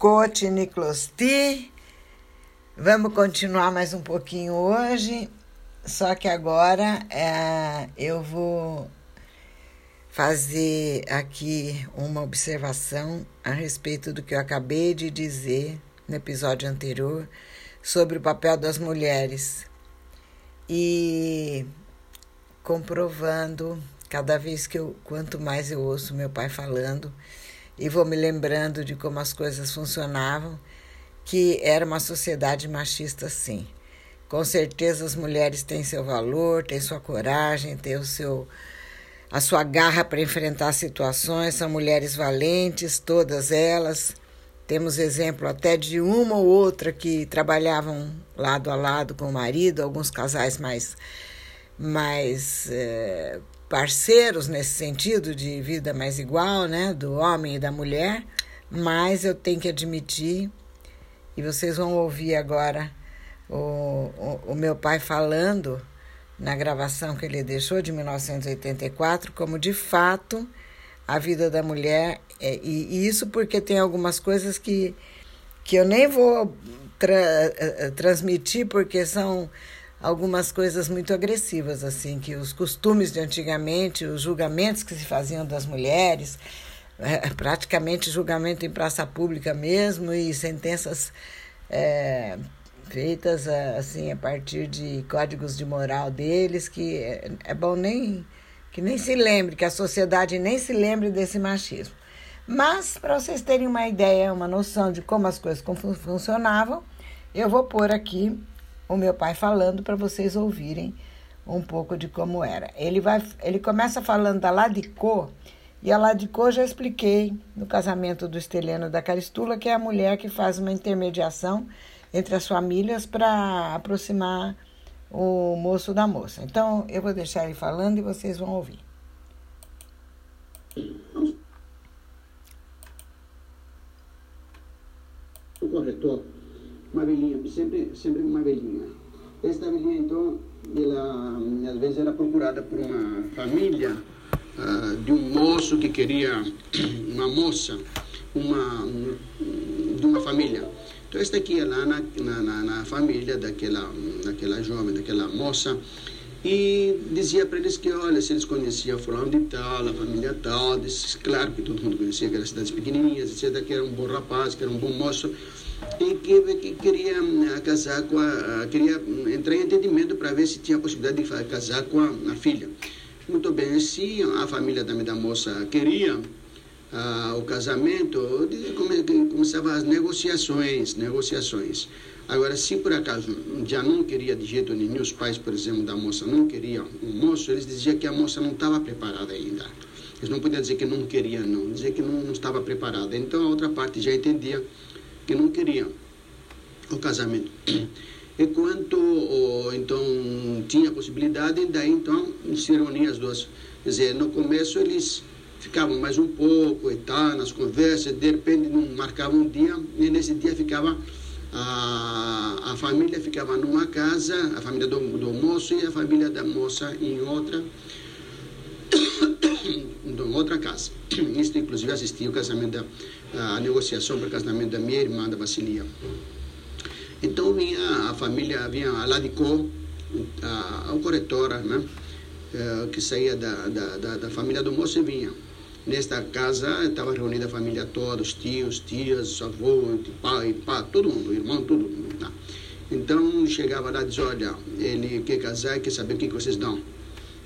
Coach Niclosti. Vamos continuar mais um pouquinho hoje, só que agora é, eu vou fazer aqui uma observação a respeito do que eu acabei de dizer no episódio anterior sobre o papel das mulheres e comprovando cada vez que eu quanto mais eu ouço meu pai falando e vou me lembrando de como as coisas funcionavam, que era uma sociedade machista sim. Com certeza as mulheres têm seu valor, têm sua coragem, têm o seu a sua garra para enfrentar situações, são mulheres valentes, todas elas. Temos exemplo até de uma ou outra que trabalhavam lado a lado com o marido, alguns casais mais, mais é, parceiros nesse sentido de vida mais igual, né, do homem e da mulher. Mas eu tenho que admitir, e vocês vão ouvir agora o, o, o meu pai falando na gravação que ele deixou de 1984, como de fato a vida da mulher, é, e, e, isso porque tem algumas coisas que, que eu nem vou tra eh, eh, transmitir, porque são algumas coisas muito agressivas, assim, que os costumes de antigamente, os julgamentos que se faziam das mulheres, é, praticamente julgamento em praça pública mesmo, e sentenças. É, feitas assim a partir de códigos de moral deles que é, é bom nem que nem se lembre que a sociedade nem se lembre desse machismo mas para vocês terem uma ideia uma noção de como as coisas funcionavam eu vou pôr aqui o meu pai falando para vocês ouvirem um pouco de como era ele vai ele começa falando da Ladicô e a Ladicô já expliquei no casamento do Esteleno da Caristula que é a mulher que faz uma intermediação entre as famílias para aproximar o moço da moça. Então, eu vou deixar ele falando e vocês vão ouvir. O corretor, uma velhinha, sempre, sempre uma velhinha. Esta velhinha, então, ela às vezes era procurada por uma família uh, de um moço que queria uma moça, uma, um, de uma família. Então, esta aqui é lá na, na, na família daquela, daquela jovem, daquela moça, e dizia para eles que, olha, se eles conheciam fulano de tal, a família tal, disse, claro que todo mundo conhecia aquelas cidades pequenininhas, etc., que era um bom rapaz, que era um bom moço, e que, que queria eh, casar com a, queria entrar em entendimento para ver se tinha a possibilidade de casar com a, a filha. Muito bem, se a família também da moça queria, ah, o casamento, começava as negociações, negociações. Agora, se por acaso já não queria de jeito nenhum, os pais, por exemplo, da moça não queriam o moço, eles diziam que a moça não estava preparada ainda. Eles não podiam dizer que não queriam, não, dizer que não, não estava preparada. Então a outra parte já entendia que não queria o casamento. E quanto então tinha possibilidade, daí então se reuniam as duas. Quer dizer, no começo eles ficavam mais um pouco e tal, nas conversas, de repente não marcavam um dia, e nesse dia ficava a, a família ficava numa casa, a família do, do moço e a família da moça em outra, em outra casa. Isto, inclusive, assisti o casamento, da, a negociação para o casamento da minha irmã, da Basilia. Então vinha a família, vinha a Ladicô, a, a corretora, né? Eh, que saía da, da, da, da família do moço e vinha Nesta casa estava reunida a família toda, os tios, tias, avô, pai, pá, todo mundo, irmão, todo mundo. Tá? Então chegava lá e dizia, olha, ele quer casar e quer saber o que, vocês dão.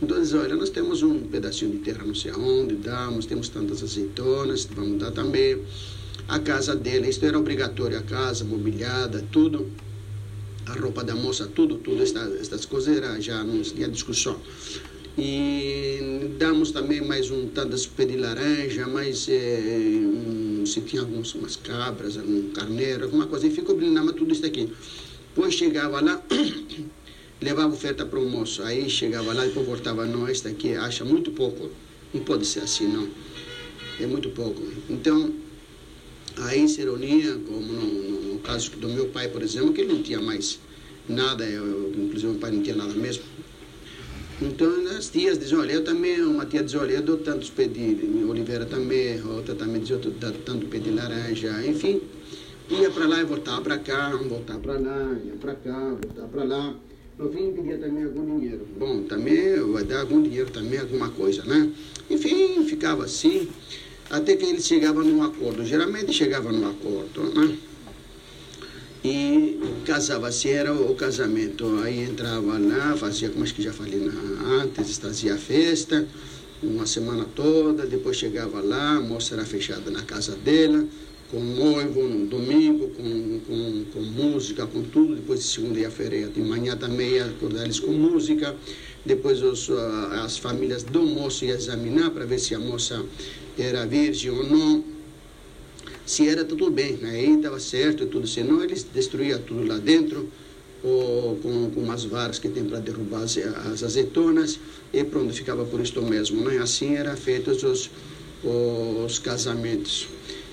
Então diz, olha, nós temos um pedacinho de terra não sei aonde, damos, temos tantas azeitonas, vamos dar também. A casa dele, isto era obrigatório, a casa, mobiliada, tudo. A roupa da moça, tudo, tudo, estas, estas coisas era, já não tinha discussão. E damos também mais um tanto de pé de laranja, mais é, um, se tinha algumas umas cabras, um carneiro, alguma coisa. E ficou brindando tudo isso aqui. Depois chegava lá, levava oferta para o moço. Aí chegava lá e depois voltava, não, este aqui acha muito pouco. Não pode ser assim, não. É muito pouco. Então, aí se reunia, como no, no, caso do meu pai, por exemplo, que ele não tinha mais nada, eu, inclusive meu pai não tinha nada mesmo então as tias dizem, olha, eu também, uma tia diz, olha, eu dou tantos de oliveira também, outra também diz, eu dou tanto pé de laranja, enfim. Ia para lá e voltava para cá, voltava para lá, ia para cá, voltava para lá. No fim, pedia também algum dinheiro. Bom, também vai dar algum dinheiro também, alguma coisa, né? Enfim, ficava assim, até que eles chegavam num acordo. Geralmente chegava num acordo, né? E casava-se, era o casamento. Aí entrava lá, fazia, como acho que já falei antes, fazia festa, uma semana toda, depois chegava lá, a moça era fechada na casa dela, com noivo no domingo, com, com, com música, com tudo. Depois de segunda e feira de manhã também acordar eles com música. Depois os, as famílias do moço iam examinar para ver se a moça era virgem ou não. Se era tudo bem, né? aí estava certo e tudo. Senão eles destruíam tudo lá dentro. Ou com, com umas varas que tem para derrubar as, as, azeitonas e pronto, ficava por isto mesmo. Né? Assim eram feitos os, os casamentos.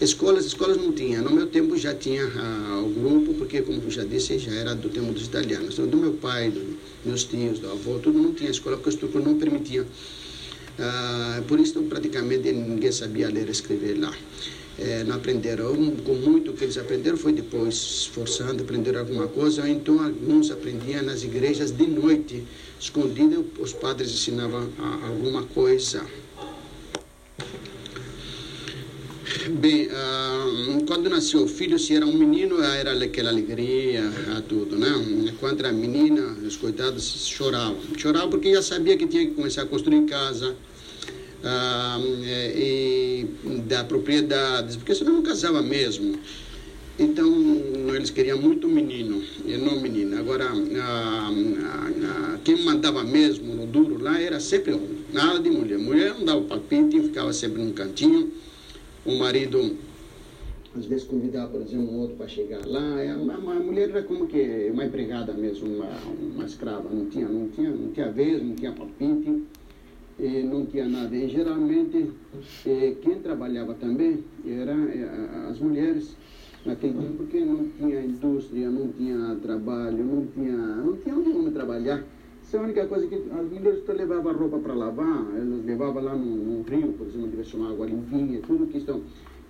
Escolas, escolas não tinha. No meu tempo já tinha ah, o grupo, porque, como já disse, já era do tempo dos italianos. Então, do meu pai, dos meus tios, do avô, tudo não tinha escola, porque a estrutura não permitia. Ah, por isso, praticamente, ninguém sabia ler e escrever lá. É, não aprenderam. Com muito que eles aprenderam foi depois, esforçando, aprenderam alguma coisa. Então, alguns aprendiam nas igrejas de noite, escondido, os padres ensinavam ah, alguma coisa. Bem, uh, quando nasceu o filho, se era um menino, era aquela alegria, tudo, né? Quando era menina, os coitados choravam. Choravam porque já sabia que tinha que começar a construir casa, uh, e da propriedades, porque senão não casava mesmo. Então, eles queriam muito menino, e não menina. Agora, uh, quem mandava mesmo no duro lá era sempre homem, nada de mulher. Mulher não dava palpite, ficava sempre num cantinho o marido às vezes convidava, por exemplo, um outro para chegar lá. É, mulher era como que uma empregada mesmo, uma, uma escrava. Não tinha, não tinha, não tinha vez, não tinha palpite, não tinha nada. E geralmente quem trabalhava também era é, as mulheres naquele tempo, porque não tinha indústria, não tinha trabalho, não tinha, não tinha onde trabalhar. Essa é a única coisa que as mulheres levavam roupa para lavar, elas levavam lá no, no rio, por exemplo, uma água limpinha, tudo que estão.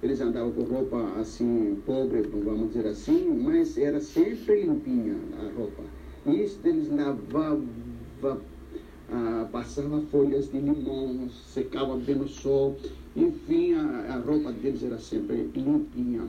Eles andavam com roupa assim, pobre, vamos dizer assim, mas era sempre limpinha a roupa. E isso eles lavavam, ah, passavam folhas de limão, secavam bem no sol, enfim, a, a roupa deles era sempre limpinha.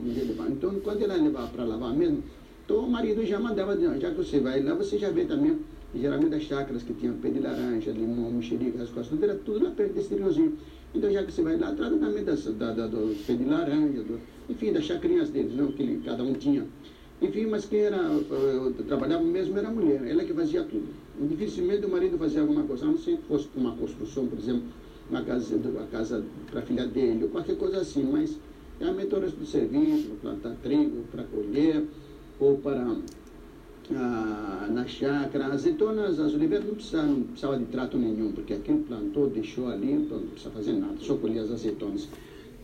Então, quando ela levava para lavar mesmo, então o marido já mandava, já que você vai lá, você já vê também e geralmente as chácaras que tinham pé de laranja, limão, mexerica, as coisas, era tudo lá perto desse riozinho. Então, já que você vai lá, trata também das, da, da, do pé de laranja, do, enfim, das chacrinhas deles, não, que cada um tinha. Enfim, mas quem era, eu, trabalhava mesmo era a mulher, ela que fazia tudo. Dificilmente o marido fazia alguma coisa, a não ser que fosse uma construção, por exemplo, uma casa, uma casa para a filha dele, ou qualquer coisa assim, mas realmente o resto do serviço, para plantar trigo, para colher, ou para ah, na chácara. Azeitonas, as oliveiras não precisavam, não precisava de trato nenhum, porque aquilo plantou, deixou ali, então não precisa fazer nada, só colhia as azeitonas.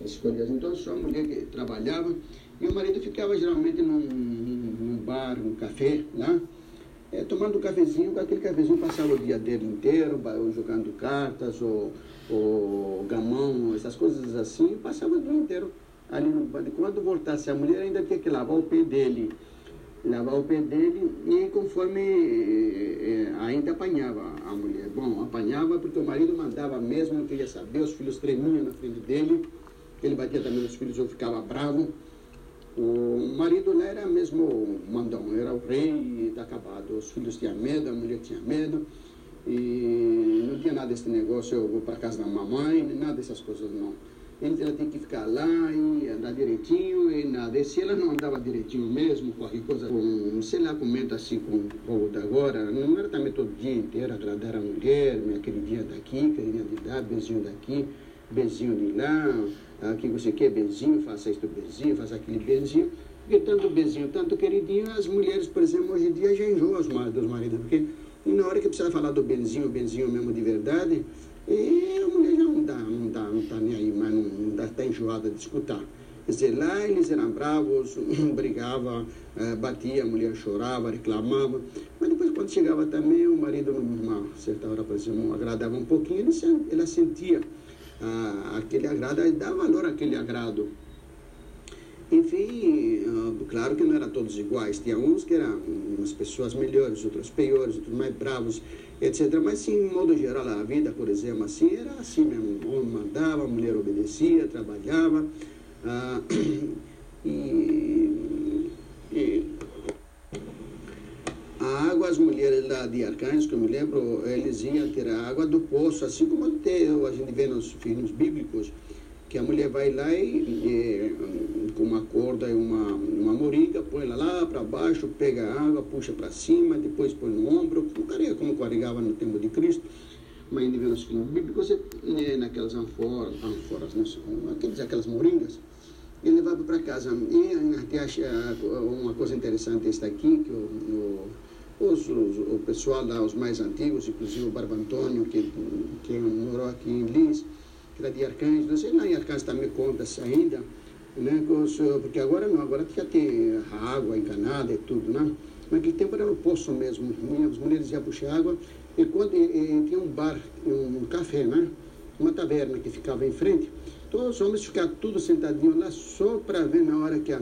As colhias. Então, só a mulher que trabalhava e o marido ficava geralmente num, num bar, num café lá, é, tomando um cafezinho, com aquele cafezinho passava o dia dele inteiro, ou jogando cartas, ou, ou gamão, essas coisas assim, passava o dia inteiro ali no bar. Quando voltasse a mulher, ainda tinha que lavar o pé dele lavar o pé dele e conforme eh, eh, ainda apanhava a mulher. Bom, apanhava porque o marido mandava mesmo, não queria saber, os filhos tremiam na frente dele, ele batia também nos filhos, eu ficava bravo. O marido lá era mesmo mandão, era o rei da acabado. Os filhos tinham medo, a mulher tinha medo. E não tinha nada desse negócio, eu vou para casa da mamãe, nada dessas coisas não ela tem que ficar lá e andar direitinho e nada. E se ela não andava direitinho mesmo, qualquer coisa, com, sei lá, comenta assim com o povo da agora, não era também todo dia inteiro agradar a mulher, minha queridinha daqui, queridinha de lá, beijinho daqui, beijinho de lá, aqui você quer beijinho, faça isso beijinho, faça aquele beijinho. Porque tanto beijinho, tanto queridinho, as mulheres, por exemplo, hoje em dia já enjoam os maridos, os maridos porque na hora que precisa falar do benzinho, benzinho mesmo de verdade, e a mulher já não dá, não dá, não está nem aí, mas não está enjoada de escutar. Quer dizer, lá eles eram bravos, brigava, eh, batia, a mulher chorava, reclamava. Mas depois, quando chegava também, o marido, numa certa hora, por exemplo, agradava um pouquinho, ele, ela sentia ah, aquele agrado, dá valor àquele agrado. Enfim, uh, claro que não eram todos iguais. Tinha uns que eram umas pessoas melhores, outros piores, outros mais bravos, etc. Mas, sim, em modo geral, a vida, por exemplo, assim, era assim mesmo. O homem mandava, a mulher obedecia, trabalhava. Uh, e, e a água, as mulheres lá de Arcanjos, que eu me lembro, eles iam tirar água do poço, assim como a gente vê nos filmes bíblicos que a mulher vai lá e, e corda e uma, uma moringa, põe ela lá para baixo, pega a água, puxa para cima, depois põe no ombro, como, como carregava no tempo de Cristo. Mas ainda vê nos filmes bíblicos, né, naquelas anforas, anforas né, aqueles, aquelas moringas, e levava para casa. E até acha uma coisa interessante esta aqui, que o, o, os, os, o pessoal lá, os mais antigos, inclusive o Barba Antônio, que, que morou aqui em Lins, que era de Arcanjo, não sei lá em Arcanjo também conta-se ainda, né, porque agora não, agora já tem água encanada e tudo, né? Naquele tempo era no poço mesmo, as mulheres iam puxar água, e quando e, e, tinha um bar, um café, né? Uma taverna que ficava em frente, todos os homens ficavam tudo sentadinhos lá só para ver na hora que a,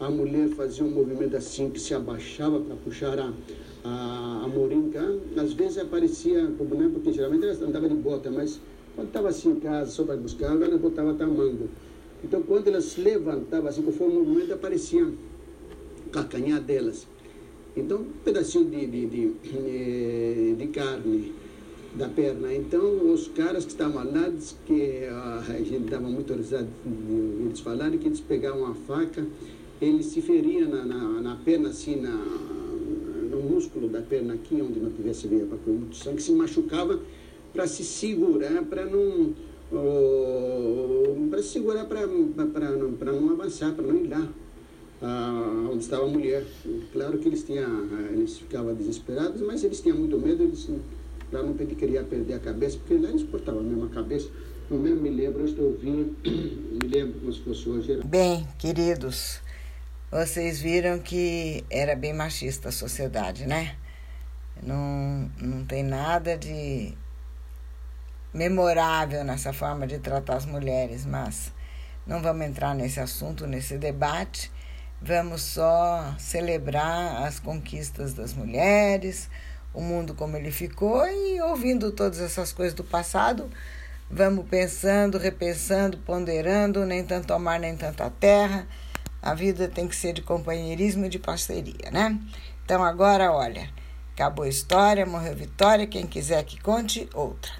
a mulher fazia um movimento assim, que se abaixava para puxar a, a, a moringa, às vezes aparecia, né, porque geralmente ela andava de bota, mas quando estava assim em casa, só para buscar água, elas botavam tamango. Então, quando elas se levantavam, assim, conforme o movimento, aparecia o calcanhar delas. Então, um pedacinho de, de, de, eh, de carne da perna. Então, os caras que estavam lá, que a gente dava muito risada eles falarem que eles pegavam a faca, eles se feriam na, na, na perna, assim, na, no músculo da perna aqui, onde não tivesse veia para muito sangue, se machucava para se segurar, para não. Para se segurar para não, não avançar, para não ir lá. Ah, onde estava a mulher. Claro que eles tinham, eles ficavam desesperados, mas eles tinham muito medo, eles para não queria perder a cabeça, porque lá eles portavam a mesma cabeça. Eu mesmo me lembro, eu estou ouvindo, me lembro como se fosse hoje. Bem, queridos, vocês viram que era bem machista a sociedade, né? Não, não tem nada de memorável nessa forma de tratar as mulheres, mas não vamos entrar nesse assunto, nesse debate. Vamos só celebrar as conquistas das mulheres, o mundo como ele ficou e ouvindo todas essas coisas do passado, vamos pensando, repensando, ponderando, nem tanto ao mar, nem tanto à terra. A vida tem que ser de companheirismo e de parceria, né? Então agora, olha, acabou a história, morreu Vitória, quem quiser que conte outra.